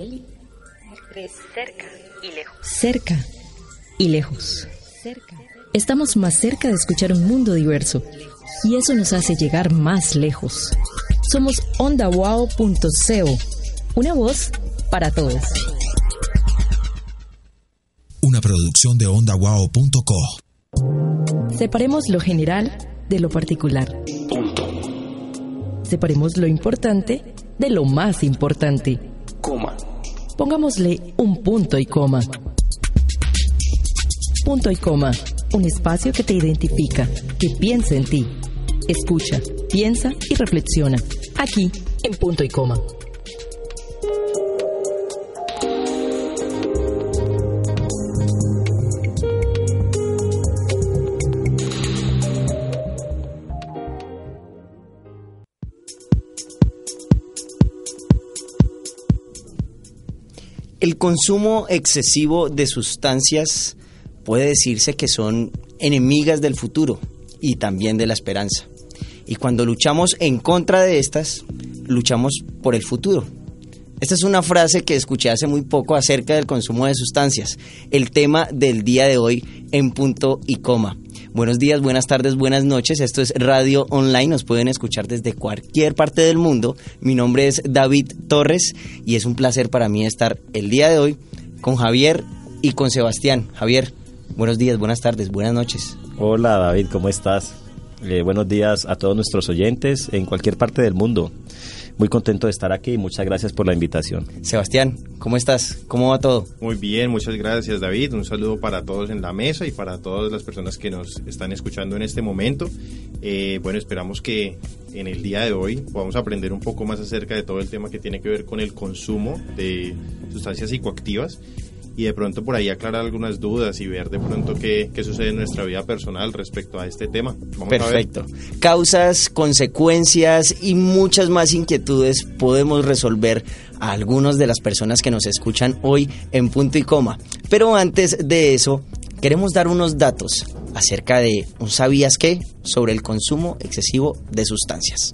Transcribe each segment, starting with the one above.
Cerca y lejos. Cerca y lejos. Estamos más cerca de escuchar un mundo diverso y eso nos hace llegar más lejos. Somos ondawao.co, una voz para todos. Una producción de ondawao.co. Separemos lo general de lo particular. Separemos lo importante de lo más importante. Pongámosle un punto y coma. Punto y coma, un espacio que te identifica, que piensa en ti. Escucha, piensa y reflexiona. Aquí, en punto y coma. Consumo excesivo de sustancias puede decirse que son enemigas del futuro y también de la esperanza. Y cuando luchamos en contra de estas, luchamos por el futuro. Esta es una frase que escuché hace muy poco acerca del consumo de sustancias, el tema del día de hoy en punto y coma. Buenos días, buenas tardes, buenas noches. Esto es Radio Online. Nos pueden escuchar desde cualquier parte del mundo. Mi nombre es David Torres y es un placer para mí estar el día de hoy con Javier y con Sebastián. Javier, buenos días, buenas tardes, buenas noches. Hola David, ¿cómo estás? Eh, buenos días a todos nuestros oyentes en cualquier parte del mundo. Muy contento de estar aquí y muchas gracias por la invitación. Sebastián, ¿cómo estás? ¿Cómo va todo? Muy bien, muchas gracias David. Un saludo para todos en la mesa y para todas las personas que nos están escuchando en este momento. Eh, bueno, esperamos que en el día de hoy podamos aprender un poco más acerca de todo el tema que tiene que ver con el consumo de sustancias psicoactivas y de pronto por ahí aclarar algunas dudas y ver de pronto qué, qué sucede en nuestra vida personal respecto a este tema. Vamos Perfecto. Causas, consecuencias y muchas más inquietudes podemos resolver a algunas de las personas que nos escuchan hoy en punto y coma. Pero antes de eso, queremos dar unos datos acerca de un sabías qué sobre el consumo excesivo de sustancias.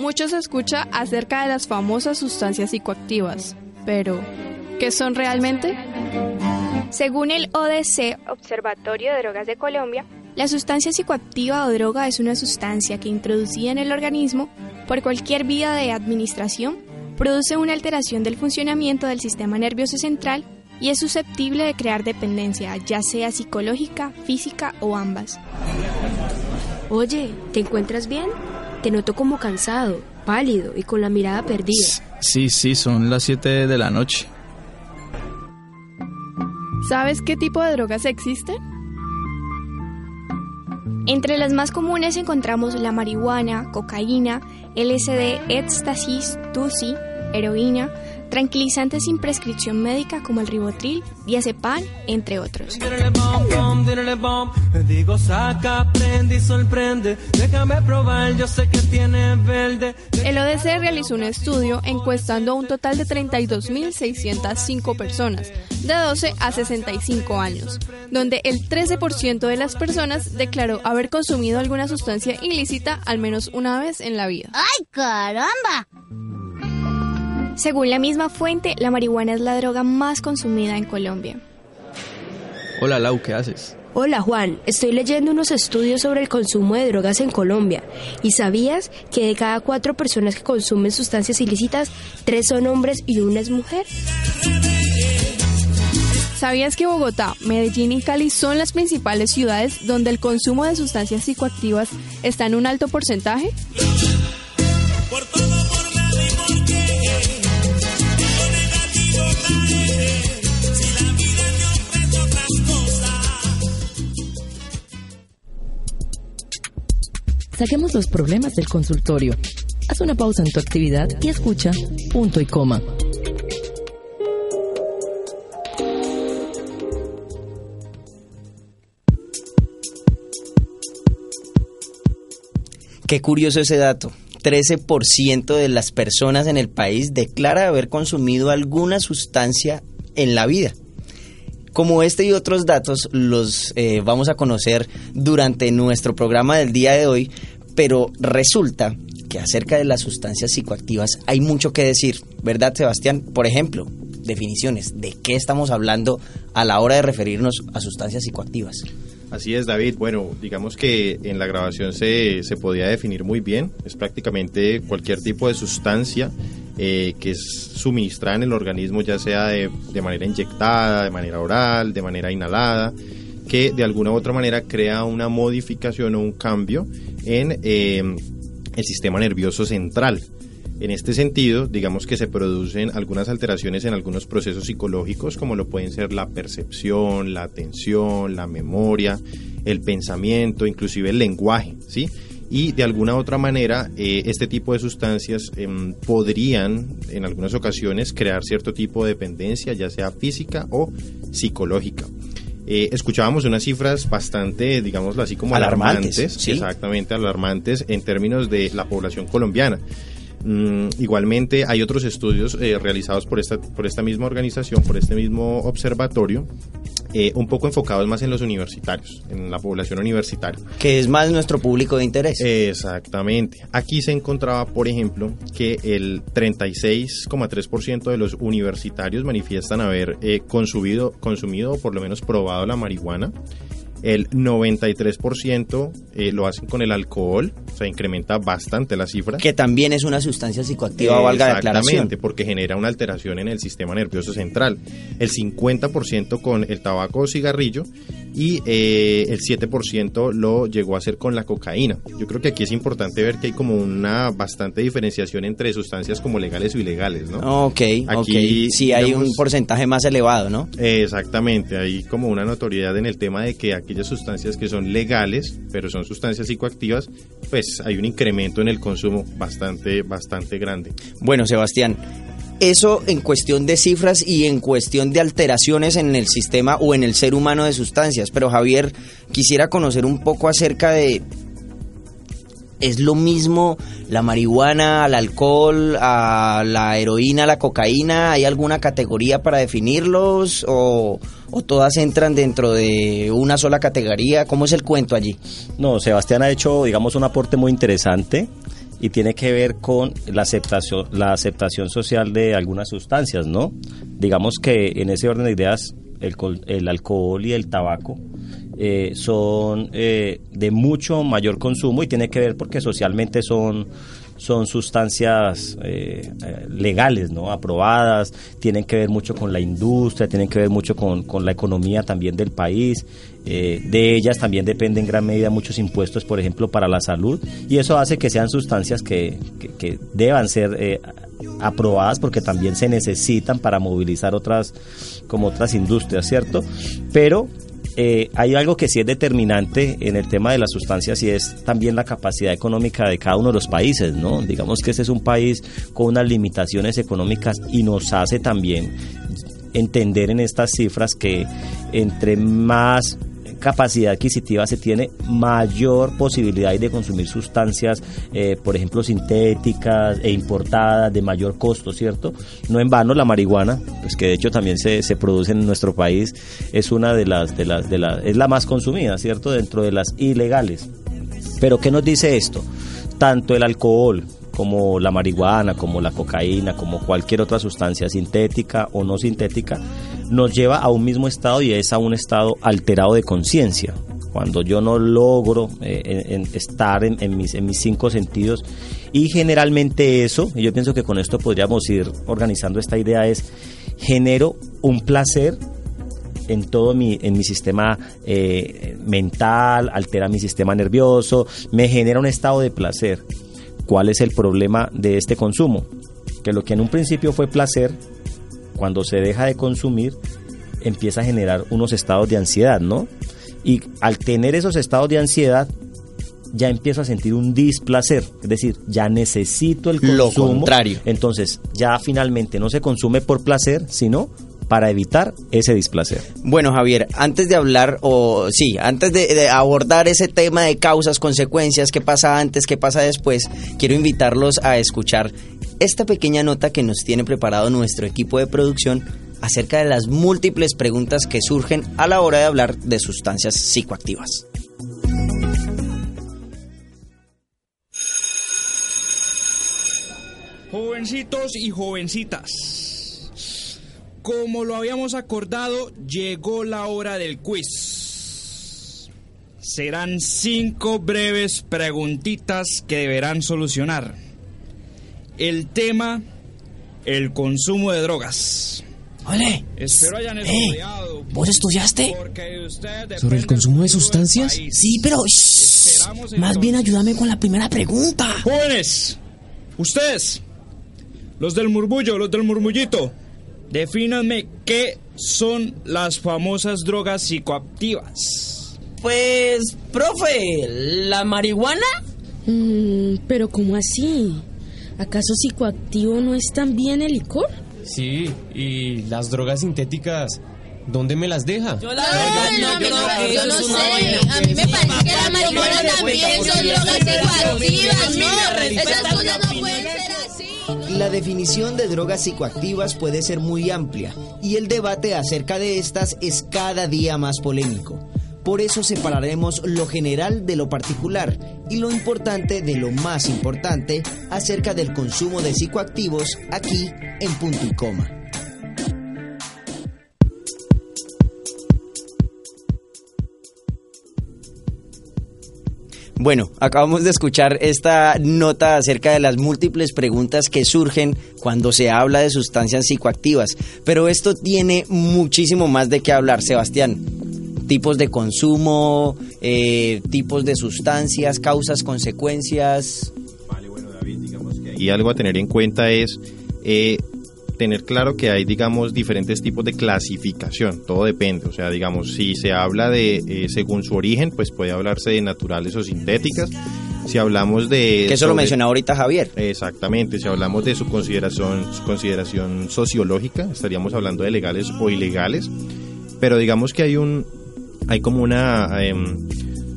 Mucho se escucha acerca de las famosas sustancias psicoactivas, pero ¿qué son realmente? Según el ODC, Observatorio de Drogas de Colombia, la sustancia psicoactiva o droga es una sustancia que introducida en el organismo por cualquier vía de administración produce una alteración del funcionamiento del sistema nervioso central y es susceptible de crear dependencia, ya sea psicológica, física o ambas. Oye, ¿te encuentras bien? Te noto como cansado, pálido y con la mirada perdida. Sí, sí, son las 7 de la noche. ¿Sabes qué tipo de drogas existen? Entre las más comunes encontramos la marihuana, cocaína, LSD, éxtasis, tusi, heroína, tranquilizantes sin prescripción médica como el ribotril, diazepam, entre otros. El ODC realizó un estudio encuestando a un total de 32.605 personas, de 12 a 65 años, donde el 13% de las personas declaró haber consumido alguna sustancia ilícita al menos una vez en la vida. ¡Ay, caramba! Según la misma fuente, la marihuana es la droga más consumida en Colombia. Hola Lau, ¿qué haces? Hola Juan, estoy leyendo unos estudios sobre el consumo de drogas en Colombia. ¿Y sabías que de cada cuatro personas que consumen sustancias ilícitas, tres son hombres y una es mujer? ¿Sabías que Bogotá, Medellín y Cali son las principales ciudades donde el consumo de sustancias psicoactivas está en un alto porcentaje? Saquemos los problemas del consultorio. Haz una pausa en tu actividad y escucha punto y coma. Qué curioso ese dato. 13% de las personas en el país declara haber consumido alguna sustancia en la vida. Como este y otros datos los eh, vamos a conocer durante nuestro programa del día de hoy, pero resulta que acerca de las sustancias psicoactivas hay mucho que decir, ¿verdad, Sebastián? Por ejemplo, definiciones, ¿de qué estamos hablando a la hora de referirnos a sustancias psicoactivas? Así es, David. Bueno, digamos que en la grabación se, se podía definir muy bien. Es prácticamente cualquier tipo de sustancia eh, que es suministrada en el organismo, ya sea de, de, manera inyectada, de manera oral, de manera inhalada, que de alguna u otra manera crea una modificación o un cambio en eh, el sistema nervioso central. En este sentido, digamos que se producen algunas alteraciones en algunos procesos psicológicos, como lo pueden ser la percepción, la atención, la memoria, el pensamiento, inclusive el lenguaje, ¿sí? Y de alguna otra manera, eh, este tipo de sustancias eh, podrían, en algunas ocasiones, crear cierto tipo de dependencia, ya sea física o psicológica. Eh, escuchábamos unas cifras bastante, digámoslo así, como alarmantes, alarmantes ¿sí? exactamente alarmantes en términos de la población colombiana. Mm, igualmente hay otros estudios eh, realizados por esta, por esta misma organización, por este mismo observatorio, eh, un poco enfocados más en los universitarios, en la población universitaria. Que es más nuestro público de interés. Exactamente. Aquí se encontraba, por ejemplo, que el 36,3% de los universitarios manifiestan haber eh, consumido, consumido o por lo menos probado la marihuana el 93% eh, lo hacen con el alcohol, o sea, incrementa bastante la cifra. Que también es una sustancia psicoactiva, eh, valga la aclaración. Exactamente, porque genera una alteración en el sistema nervioso central. El 50% con el tabaco o cigarrillo y eh, el 7% lo llegó a hacer con la cocaína. Yo creo que aquí es importante ver que hay como una bastante diferenciación entre sustancias como legales o ilegales, ¿no? Ok, aquí okay. sí hay un porcentaje más elevado, ¿no? exactamente, hay como una notoriedad en el tema de que aquellas sustancias que son legales, pero son sustancias psicoactivas, pues hay un incremento en el consumo bastante, bastante grande. Bueno, Sebastián, eso en cuestión de cifras y en cuestión de alteraciones en el sistema o en el ser humano de sustancias. Pero Javier, quisiera conocer un poco acerca de... ¿Es lo mismo la marihuana, al alcohol, la heroína, la cocaína? ¿Hay alguna categoría para definirlos? ¿O, ¿O todas entran dentro de una sola categoría? ¿Cómo es el cuento allí? No, Sebastián ha hecho, digamos, un aporte muy interesante y tiene que ver con la aceptación, la aceptación social de algunas sustancias, ¿no? Digamos que en ese orden de ideas, el, el alcohol y el tabaco eh, son eh, de mucho mayor consumo y tiene que ver porque socialmente son son sustancias eh, legales, ¿no? Aprobadas, tienen que ver mucho con la industria, tienen que ver mucho con, con la economía también del país. Eh, de ellas también dependen en gran medida muchos impuestos, por ejemplo, para la salud, y eso hace que sean sustancias que, que, que deban ser eh, aprobadas porque también se necesitan para movilizar otras, como otras industrias, ¿cierto? Pero eh, hay algo que sí es determinante en el tema de las sustancias y es también la capacidad económica de cada uno de los países, ¿no? Digamos que este es un país con unas limitaciones económicas y nos hace también entender en estas cifras que entre más capacidad adquisitiva se tiene, mayor posibilidad de consumir sustancias, eh, por ejemplo, sintéticas e importadas de mayor costo, ¿cierto? No en vano la marihuana, pues que de hecho también se, se produce en nuestro país, es una de las, de las, de las, es la más consumida, ¿cierto? Dentro de las ilegales. Pero ¿qué nos dice esto? Tanto el alcohol, como la marihuana, como la cocaína, como cualquier otra sustancia sintética o no sintética, nos lleva a un mismo estado y es a un estado alterado de conciencia. Cuando yo no logro eh, en, en estar en, en, mis, en mis cinco sentidos y generalmente eso, y yo pienso que con esto podríamos ir organizando esta idea, es genero un placer en todo mi, en mi sistema eh, mental, altera mi sistema nervioso, me genera un estado de placer. ¿Cuál es el problema de este consumo? Que lo que en un principio fue placer, cuando se deja de consumir, empieza a generar unos estados de ansiedad, ¿no? Y al tener esos estados de ansiedad, ya empiezo a sentir un displacer, es decir, ya necesito el consumo. Lo contrario. Entonces, ya finalmente no se consume por placer, sino para evitar ese displacer. Bueno, Javier, antes de hablar, o sí, antes de, de, abordar ese tema de causas, consecuencias, qué pasa antes, qué pasa después, quiero invitarlos a escuchar esta pequeña nota que nos tiene preparado nuestro equipo de producción acerca de las múltiples preguntas que surgen a la hora de hablar de sustancias psicoactivas. jovencitos y jovencitas. Como lo habíamos acordado, llegó la hora del quiz. Serán cinco breves preguntitas que deberán solucionar. El tema, el consumo de drogas. Ole. Espero hayan Eh, estudiado. ¿Vos estudiaste? ¿Sobre el consumo de sustancias? Sí, pero shh, más bien ayúdame con la primera pregunta. Jóvenes, ustedes, los del murmullo, los del murmullito, defínanme qué son las famosas drogas psicoactivas. Pues, profe, ¿la marihuana? Mm, pero ¿cómo así? ¿Acaso psicoactivo no es también el licor? Sí, y las drogas sintéticas, ¿dónde me las deja? Yo la verdad no, que yo no es una sé, a mí me parece que la marihuana también son drogas psicoactivas, ¿no? Esas cosas no pueden ser así. La definición de drogas psicoactivas puede ser muy amplia y el debate acerca de estas es cada día más polémico. Por eso separaremos lo general de lo particular y lo importante de lo más importante acerca del consumo de psicoactivos aquí en punto y coma. Bueno, acabamos de escuchar esta nota acerca de las múltiples preguntas que surgen cuando se habla de sustancias psicoactivas, pero esto tiene muchísimo más de qué hablar, Sebastián. Tipos de consumo, eh, tipos de sustancias, causas, consecuencias. Y algo a tener en cuenta es eh, tener claro que hay, digamos, diferentes tipos de clasificación. Todo depende. O sea, digamos, si se habla de, eh, según su origen, pues puede hablarse de naturales o sintéticas. Si hablamos de... Que eso lo mencionaba ahorita Javier. Exactamente, si hablamos de su consideración, su consideración sociológica, estaríamos hablando de legales o ilegales, pero digamos que hay un, hay como una, em,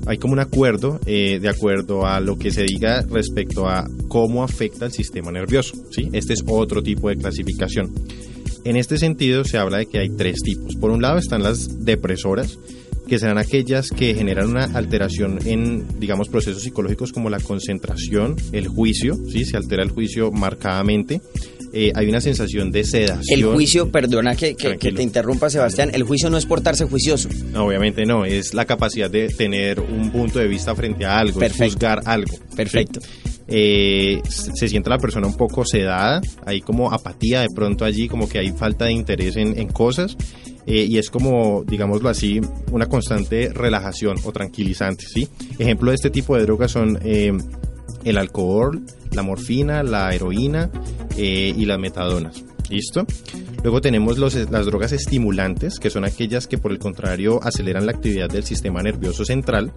hay como un acuerdo eh, de acuerdo a lo que se diga respecto a cómo afecta el sistema nervioso, ¿sí? Este es otro tipo de clasificación. En este sentido se habla de que hay tres tipos. Por un lado están las depresoras, que serán aquellas que generan una alteración en, digamos, procesos psicológicos como la concentración, el juicio, ¿sí? Se altera el juicio marcadamente. Eh, hay una sensación de sedación. El juicio, perdona que, que- que Tranquilo. te interrumpa Sebastián, el juicio no es portarse juicioso. No, obviamente no, es la capacidad de tener un punto de vista frente a algo, es juzgar algo. Perfecto. Eh, se se siente la persona un poco sedada, hay como apatía de pronto allí, como que hay falta de interés en, en cosas. eh, y es como, digámoslo así, una constante relajación o tranquilizante, ¿sí? Ejemplo de este tipo de drogas son eh, el alcohol, la morfina, la heroína eh, y las metadonas. ¿Listo? Luego tenemos los- las drogas estimulantes, que son aquellas que por el contrario aceleran la actividad del sistema nervioso central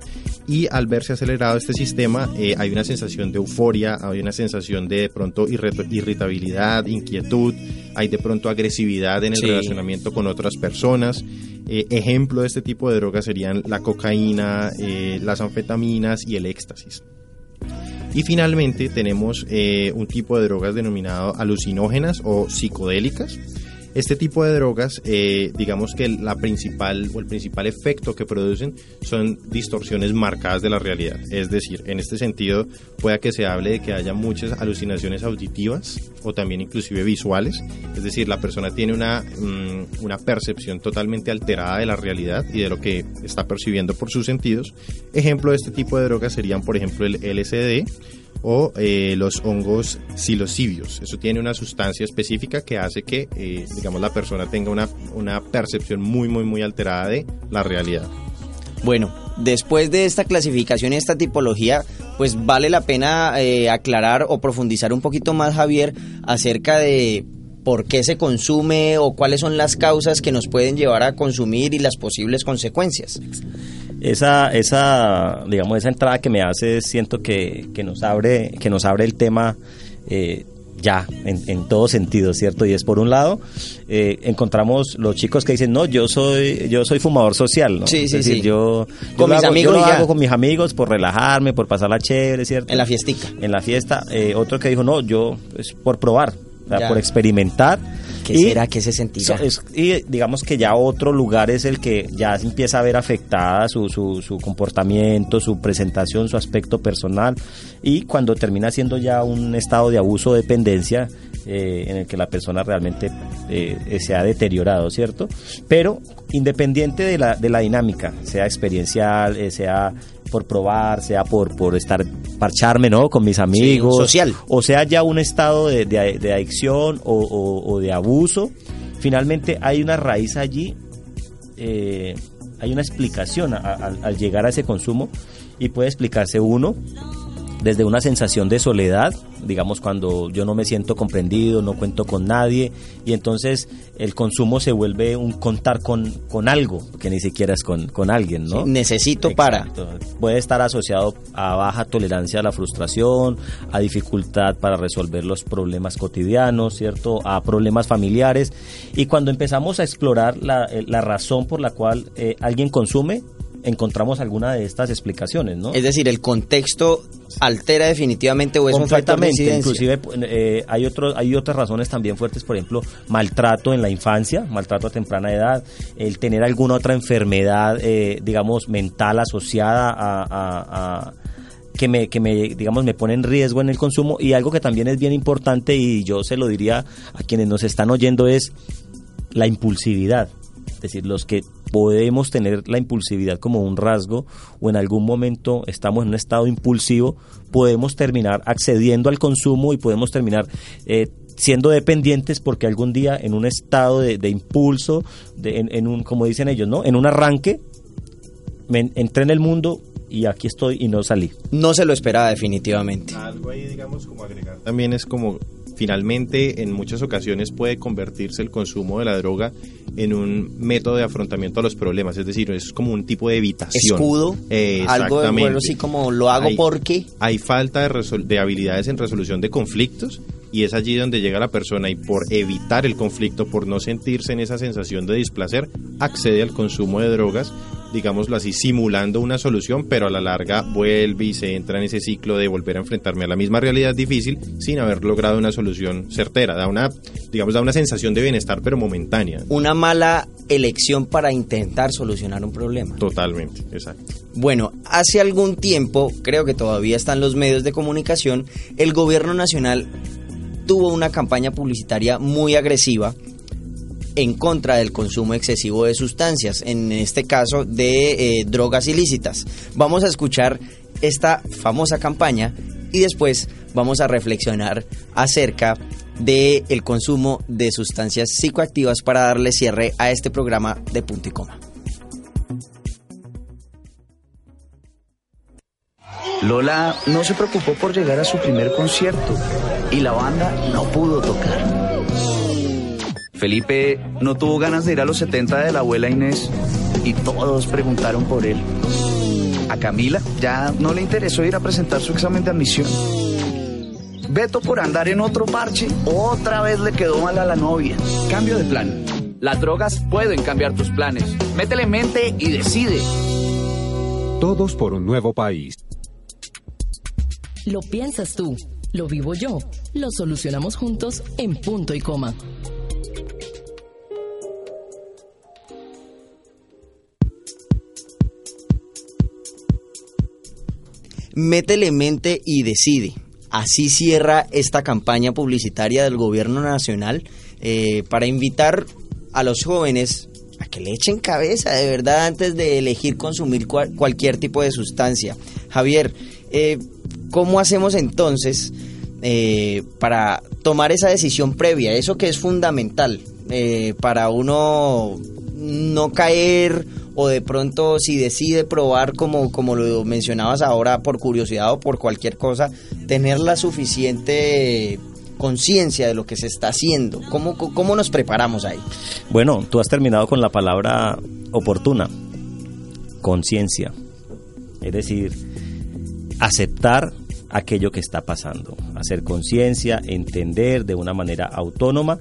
y al verse acelerado este sistema eh, hay una sensación de euforia, hay una sensación de, de pronto irritabilidad, inquietud, hay de pronto agresividad en el Sí. relacionamiento con otras personas. Eh, ejemplo de este tipo de drogas serían la cocaína, eh, las anfetaminas y el éxtasis. Y finalmente tenemos eh, un tipo de drogas denominado alucinógenas o psicodélicas. Este tipo de drogas, eh, digamos que la principal o el principal efecto que producen son distorsiones marcadas de la realidad. Es decir, en este sentido, pueda que se hable de que haya muchas alucinaciones auditivas o también inclusive visuales. Es decir, la persona tiene una, mm, una percepción totalmente alterada de la realidad y de lo que está percibiendo por sus sentidos. Ejemplo de este tipo de drogas serían, por ejemplo, el LSD o eh, los hongos psilocibios. Eso tiene una sustancia específica que hace que, eh, digamos, la persona tenga una, una percepción muy, muy, muy alterada de la realidad. Bueno, después de esta clasificación y esta tipología, pues vale la pena eh, aclarar o profundizar un poquito más, Javier, acerca de por qué se consume o cuáles son las causas que nos pueden llevar a consumir y las posibles consecuencias. esa esa digamos esa entrada que me hace siento que, que nos abre que nos abre el tema eh, ya en, en todo sentido cierto y es por un lado eh, encontramos los chicos que dicen no yo soy yo soy fumador social ¿no? Sí, Es sí, decir, sí. yo, yo Con lo mis hago, amigos yo lo hago con mis amigos por relajarme por pasarla chévere cierto En la fiestica. en la fiesta eh, otro que dijo no yo es por probar Ya. por experimentar ¿Qué Y- será que se sentirá? Es- y digamos que ya otro lugar es el que ya se empieza a ver afectada su, su, su comportamiento, su presentación, su aspecto personal y cuando termina siendo ya un estado de abuso o dependencia eh, en el que la persona realmente eh, se ha deteriorado, ¿cierto? Pero independiente de la, de la dinámica, sea experiencial, eh, sea por probar, sea por, por estar, parcharme, ¿no? Con mis amigos. social. O sea ya un estado de, de- de adicción o, o- o de abuso, finalmente hay una raíz allí, eh, hay una explicación a- a- al llegar a ese consumo y puede explicarse uno desde una sensación de soledad, digamos cuando yo no me siento comprendido, no cuento con nadie, y entonces el consumo se vuelve un contar con, con algo, que ni siquiera es con, con alguien, ¿no? Sí, necesito para. Puede estar asociado a baja tolerancia a la frustración, a dificultad para resolver los problemas cotidianos, ¿cierto? A problemas familiares. Y cuando empezamos a explorar la, eh, la razón por la cual eh, alguien consume, encontramos alguna de estas explicaciones, ¿no? Es decir, el contexto altera definitivamente o es un factor de inclusive eh, hay otros hay otras razones también fuertes, por ejemplo, maltrato en la infancia, maltrato a temprana edad, el tener alguna otra enfermedad, eh, digamos, mental asociada a, a- a- que me, que me, digamos, me pone en riesgo en el consumo y algo que también es bien importante y yo se lo diría a quienes nos están oyendo es la impulsividad. Es decir, los que podemos tener la impulsividad como un rasgo o en algún momento estamos en un estado impulsivo, podemos terminar accediendo al consumo y podemos terminar eh, siendo dependientes porque algún día en un estado de, de impulso, de- en, en un, como dicen ellos, ¿no? En un arranque, me entré en el mundo y aquí estoy y no salí. No se lo esperaba definitivamente. Algo ahí, digamos, como agregar. También es como, finalmente, en muchas ocasiones puede convertirse el consumo de la droga en un método de afrontamiento a los problemas, es decir, es como un tipo de evitación. Escudo, Eh, algo de bueno, así como lo hago Hay- porque Hay falta de, resol- de habilidades en resolución de conflictos y es allí donde llega la persona y por evitar el conflicto, por no sentirse en esa sensación de displacer, accede al consumo de drogas, digámoslo así, simulando una solución, pero a la larga vuelve y se entra en ese ciclo de volver a enfrentarme a la misma realidad difícil sin haber logrado una solución certera. Da una, digamos, da una sensación de bienestar, pero momentánea. una mala elección para intentar solucionar un problema. Totalmente, exacto. Bueno, hace algún tiempo, creo que todavía están los medios de comunicación, el gobierno nacional tuvo una campaña publicitaria muy agresiva en contra del consumo excesivo de sustancias, en este caso de eh, drogas ilícitas. Vamos a escuchar esta famosa campaña y después vamos a reflexionar acerca del el consumo de sustancias psicoactivas para darle cierre a este programa de punto y coma. Lola no se preocupó por llegar a su primer concierto y la banda no pudo tocar. Felipe no tuvo ganas de ir a los 70 de la abuela Inés y todos preguntaron por él. A Camila ya no le interesó ir a presentar su examen de admisión. Beto por andar en otro parche, otra vez le quedó mal a la novia. Cambio de plan. Las drogas pueden cambiar tus planes. Métele mente y decide. Todos por un nuevo país. Lo piensas tú, lo vivo yo, lo solucionamos juntos en punto y coma. Métele mente y decide. Así cierra esta campaña publicitaria del gobierno nacional eh, para invitar a los jóvenes a que le echen cabeza de verdad antes de elegir consumir cual- cualquier tipo de sustancia. Javier, eh, ¿cómo hacemos entonces eh, para tomar esa decisión previa? Eso que es fundamental para uno no caer o de pronto si decide probar como, como lo mencionabas ahora por curiosidad o por cualquier cosa, tener la suficiente conciencia de lo que se está haciendo. ¿Cómo, ¿Cómo nos preparamos ahí? Bueno, tú has terminado con la palabra oportuna, conciencia. Es decir, aceptar aquello que está pasando, hacer conciencia, entender de una manera autónoma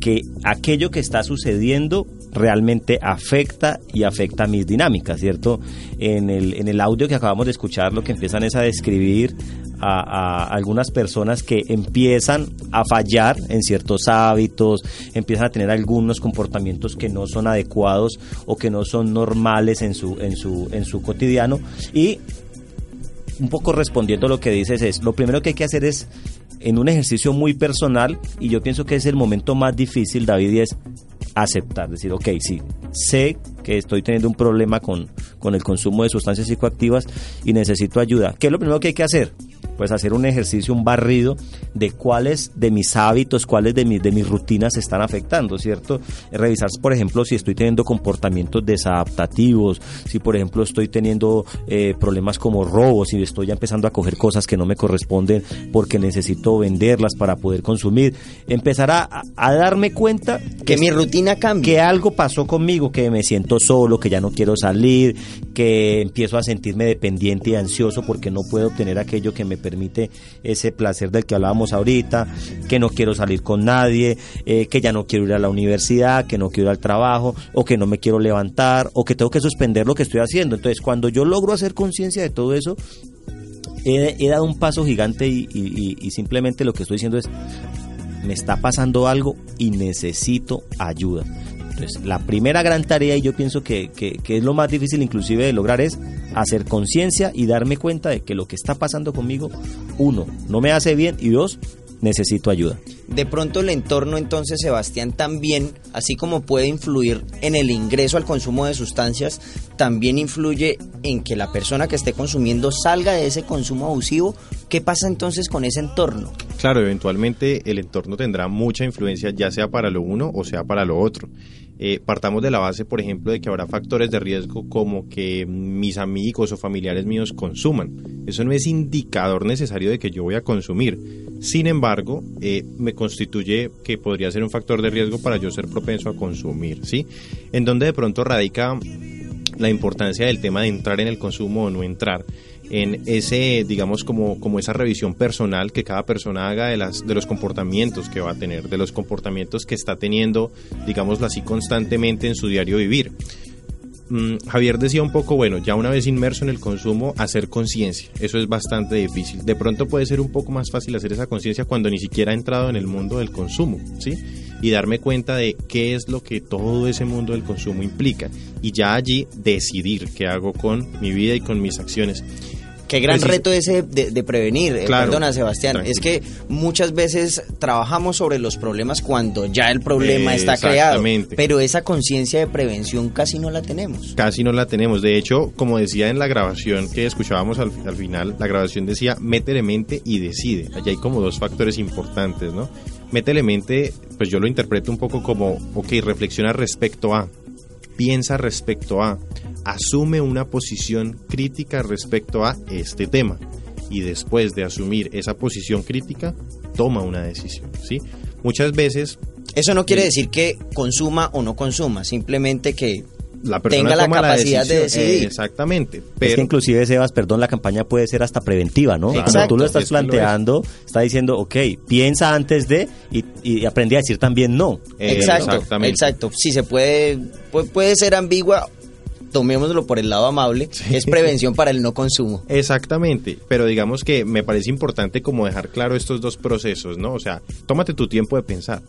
que aquello que está sucediendo realmente afecta y afecta mis dinámicas, ¿cierto? En el, en el audio que acabamos de escuchar lo que empiezan es a describir a, algunas personas que empiezan a fallar en ciertos hábitos, empiezan a tener algunos comportamientos que no son adecuados o que no son normales en su, en su, en su cotidiano y un poco respondiendo a lo que dices es, lo primero que hay que hacer es en un ejercicio muy personal y yo pienso que es el momento más difícil, David, y es aceptar, decir, ok, sí, sé que estoy teniendo un problema con, con el consumo de sustancias psicoactivas y necesito ayuda. ¿Qué es lo primero que hay que hacer? Pues hacer un ejercicio, un barrido de cuáles de mis hábitos, cuáles de mis, de mis rutinas se están afectando, ¿cierto? Revisar, por ejemplo, si estoy teniendo comportamientos desadaptativos, si por ejemplo estoy teniendo eh, problemas como robos, si estoy ya empezando a coger cosas que no me corresponden porque necesito venderlas para poder consumir. Empezar a, a darme cuenta Que mi rutina cambie. que algo pasó conmigo, que me siento solo, que ya no quiero salir, que empiezo a sentirme dependiente y ansioso porque no puedo obtener aquello que me permite ese placer del que hablábamos ahorita, que no quiero salir con nadie, eh, que ya no quiero ir a la universidad, que no quiero ir al trabajo, o que no me quiero levantar, o que tengo que suspender lo que estoy haciendo. Entonces, cuando yo logro hacer conciencia de todo eso, he, dado un paso gigante y- y simplemente lo que estoy diciendo es, me está pasando algo y necesito ayuda. Entonces, la primera gran tarea, y yo pienso que, que- que es lo más difícil inclusive de lograr, es hacer conciencia y darme cuenta de que lo que está pasando conmigo, uno, no me hace bien y dos, necesito ayuda. De pronto el entorno entonces, Sebastián, también, así como puede influir en el ingreso al consumo de sustancias, también influye en que la persona que esté consumiendo salga de ese consumo abusivo. ¿Qué pasa entonces con ese entorno? Claro, eventualmente el entorno tendrá mucha influencia, ya sea para lo uno o sea para lo otro. Eh, partamos de la base, por ejemplo, de que habrá factores de riesgo como que mis amigos o familiares míos consuman. Eso no es indicador necesario de que yo voy a consumir. Sin embargo, eh, me constituye que podría ser un factor de riesgo para yo ser propenso a consumir, ¿sí? En donde de pronto radica la importancia del tema de entrar en el consumo o no entrar en ese digamos como como esa revisión personal que cada persona haga de las de los comportamientos que va a tener de los comportamientos que está teniendo digámoslo así constantemente en su diario vivir Mm, Javier decía un poco, bueno, ya una vez inmerso en el consumo, hacer conciencia. Eso es bastante difícil. De pronto puede ser un poco más fácil hacer esa conciencia cuando ni siquiera he entrado en el mundo del consumo, ¿sí? Y darme cuenta de qué es lo que todo ese mundo del consumo implica. Y ya allí decidir qué hago con mi vida y con mis acciones. Qué gran reto ese de, de prevenir. Eh, Claro. Perdona, Sebastián. Tranquilo. Es que muchas veces trabajamos sobre los problemas cuando ya el problema está creado. Exactamente. Pero esa conciencia de prevención casi no la tenemos. Casi no la tenemos. De hecho, como decía en la grabación que escuchábamos al, al final, la grabación decía métele mente y decide. Allí hay como dos factores importantes, ¿no? Métele mente, pues yo lo interpreto un poco como, ok, reflexiona respecto a, piensa respecto a, asume una posición crítica respecto a este tema. Y después de asumir esa posición crítica, toma una decisión, ¿sí? Muchas veces Eso no quiere decir que consuma o no consuma, simplemente que la persona tenga la capacidad de decisión. decidir. Eh, exactamente. es que Pero inclusive, Sebas, perdón, la campaña puede ser hasta preventiva, ¿no? Cuando Exacto, tú lo estás es lo es. planteando, está diciendo, ok, piensa antes de y, y aprende a decir también no. Eh, Exacto, exactamente. exacto. Si se puede, pu- puede ser ambigua, tomémoslo por el lado amable, es prevención para el no consumo. Exactamente, pero digamos que me parece importante como dejar claro estos dos procesos, ¿no? O sea, tómate tu tiempo de pensar,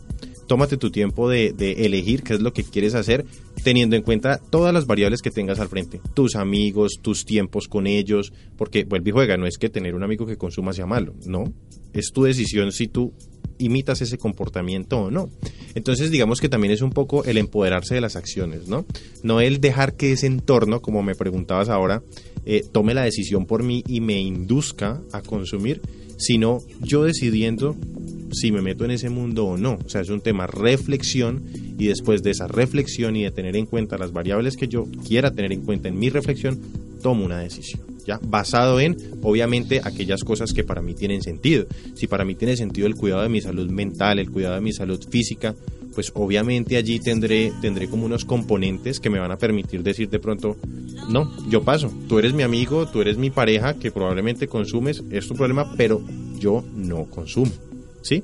tómate tu tiempo de, de elegir qué es lo que quieres hacer, teniendo en cuenta todas las variables que tengas al frente, tus amigos, tus tiempos con ellos, porque vuelve y juega, no es que tener un amigo que consuma sea malo, no, es tu decisión si tú imitas ese comportamiento o no. Entonces digamos que también es un poco el empoderarse de las acciones, ¿no? No el dejar que ese entorno, como me preguntabas ahora, eh, tome la decisión por mí y me induzca a consumir, sino yo decidiendo si me meto en ese mundo o no. O sea, es un tema reflexión y después de esa reflexión y de tener en cuenta las variables que yo quiera tener en cuenta en mi reflexión, tomo una decisión. Basado en, obviamente, aquellas cosas que para mí tienen sentido. Si para mí tiene sentido el cuidado de mi salud mental, el cuidado de mi salud física, pues obviamente allí tendré, tendré como unos componentes que me van a permitir decir de pronto, no, yo paso, tú eres mi amigo, tú eres mi pareja que probablemente consumes, es tu problema, pero yo no consumo, ¿sí?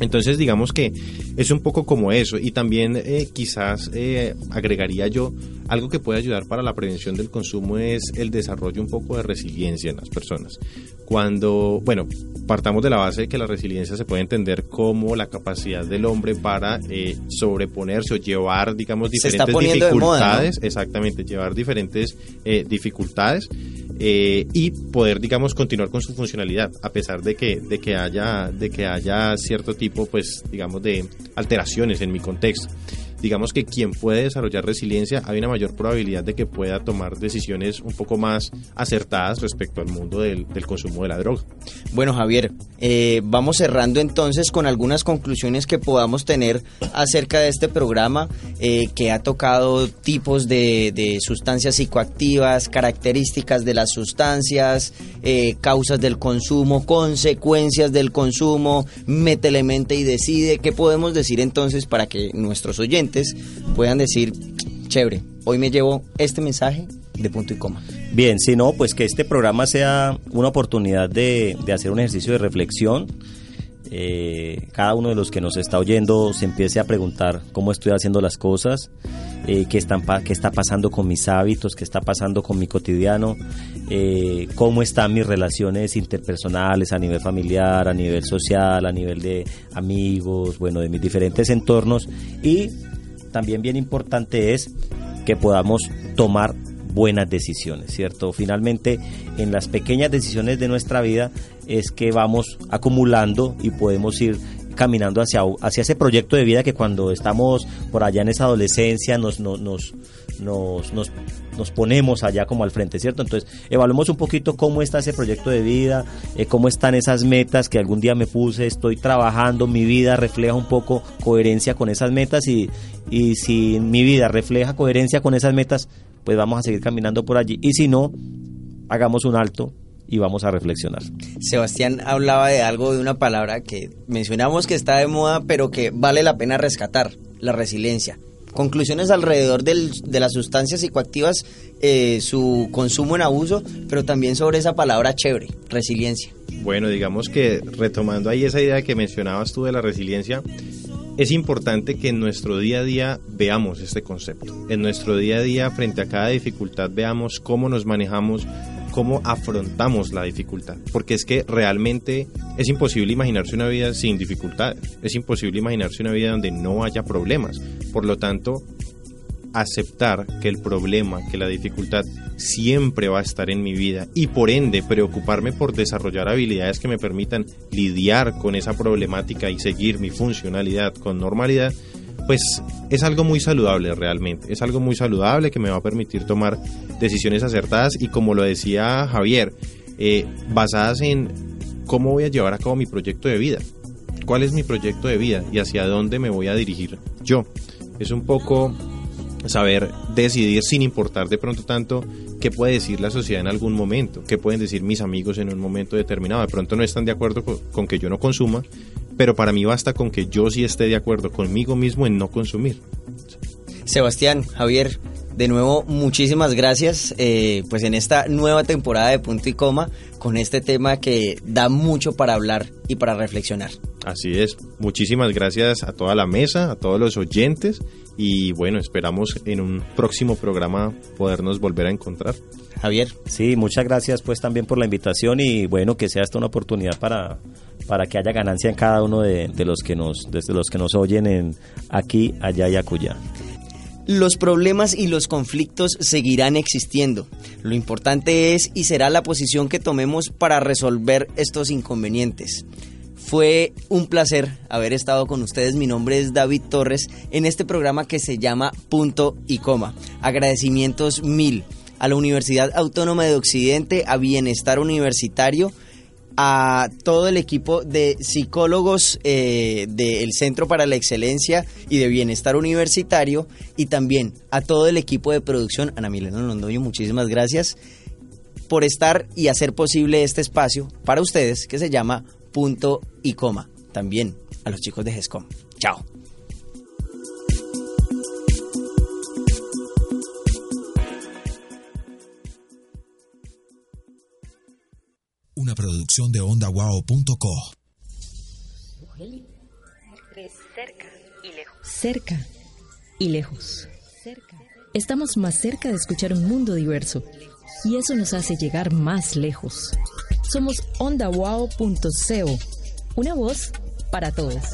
Entonces digamos que es un poco como eso y también eh, quizás eh, agregaría yo algo que puede ayudar para la prevención del consumo es el desarrollo un poco de resiliencia en las personas. Cuando, bueno, partamos de la base de que la resiliencia se puede entender como la capacidad del hombre para eh, sobreponerse o llevar, digamos, diferentes dificultades, exactamente, llevar diferentes eh, dificultades eh, y poder, digamos, continuar con su funcionalidad, a pesar de que, de que haya, de que haya cierto tipo, pues, digamos, de alteraciones en mi contexto digamos que quien puede desarrollar resiliencia hay una mayor probabilidad de que pueda tomar decisiones un poco más acertadas respecto al mundo del, consumo de la droga. Bueno, Javier, eh, vamos cerrando entonces con algunas conclusiones que podamos tener acerca de este programa eh, que ha tocado tipos de, sustancias psicoactivas, características de las sustancias, eh, causas del consumo, consecuencias del consumo, mete y decide. ¿Qué podemos decir entonces para que nuestros oyentes puedan decir, chévere, hoy me llevo este mensaje de punto y coma. Bien, si no, pues que este programa sea una oportunidad de, de hacer un ejercicio de reflexión. Eh, cada uno de los que nos está oyendo se empiece a preguntar cómo estoy haciendo las cosas, eh, qué, están, qué está pasando con mis hábitos, qué está pasando con mi cotidiano, eh, cómo están mis relaciones interpersonales a nivel familiar, a nivel social, a nivel de amigos, bueno, de mis diferentes entornos y también bien importante es que podamos tomar buenas decisiones, ¿cierto? Finalmente, en las pequeñas decisiones de nuestra vida es que vamos acumulando y podemos ir caminando hacia, hacia ese proyecto de vida que cuando estamos por allá en esa adolescencia nos, nos, nos, nos, nos, ponemos allá como al frente, ¿cierto? Entonces, evaluemos un poquito cómo está ese proyecto de vida, eh, cómo están esas metas que algún día me puse, estoy trabajando, mi vida refleja un poco coherencia con esas metas y, y si mi vida refleja coherencia con esas metas, pues vamos a seguir caminando por allí. Y si no, hagamos un alto y vamos a reflexionar. Sebastián hablaba de algo, de una palabra que mencionamos que está de moda, pero que vale la pena rescatar, la resiliencia. Conclusiones alrededor de las sustancias psicoactivas, eh, su consumo en abuso, pero también sobre esa palabra chévere, resiliencia. Bueno, digamos que retomando ahí esa idea que mencionabas tú de la resiliencia, es importante que en nuestro día a día veamos este concepto. En nuestro día a día, frente a cada dificultad, veamos cómo nos manejamos, cómo afrontamos la dificultad. Porque es que realmente es imposible imaginarse una vida sin dificultades. Es imposible imaginarse una vida donde no haya problemas. Por lo tanto, aceptar que el problema, que la dificultad siempre va a estar en mi vida y por ende preocuparme por desarrollar habilidades que me permitan lidiar con esa problemática y seguir mi funcionalidad con normalidad, pues es algo muy saludable realmente, es algo muy saludable que me va a permitir tomar decisiones acertadas y como lo decía Javier, eh, basadas en cómo voy a llevar a cabo mi proyecto de vida, cuál es mi proyecto de vida y hacia dónde me voy a dirigir yo. Es un poco saber decidir sin importar de pronto tanto qué puede decir la sociedad en algún momento, qué pueden decir mis amigos en un momento determinado. De pronto no están de acuerdo con, que yo no consuma, pero para mí basta con que yo sí esté de acuerdo conmigo mismo en no consumir. Sebastián, Javier, de nuevo muchísimas gracias eh, pues en esta nueva temporada de Punto y Coma con este tema que da mucho para hablar y para reflexionar. Así es, muchísimas gracias a toda la mesa, a todos los oyentes y bueno, esperamos en un próximo programa podernos volver a encontrar. Javier. Sí, muchas gracias pues también por la invitación y bueno, que sea esta una oportunidad para, para que haya ganancia en cada uno de, los que nos, desde los que nos oyen en aquí, allá y acullá. Los problemas y los conflictos seguirán existiendo. Lo importante es y será la posición que tomemos para resolver estos inconvenientes. Fue un placer haber estado con ustedes. Mi nombre es David Torres en este programa que se llama Punto y Coma. Agradecimientos mil a la Universidad Autónoma de Occidente, a Bienestar Universitario, a todo el equipo de psicólogos eh, del Centro para la Excelencia y de Bienestar Universitario y también a todo el equipo de producción. Ana Milena Londoño, muchísimas gracias por estar y hacer posible este espacio para ustedes que se llama punto y coma. También a los chicos de GESCOM. Chao. Una producción de ondawao.co. Cerca y lejos. Cerca y lejos. Estamos más cerca de escuchar un mundo diverso y eso nos hace llegar más lejos. Somos ondawao.co, una voz para todos.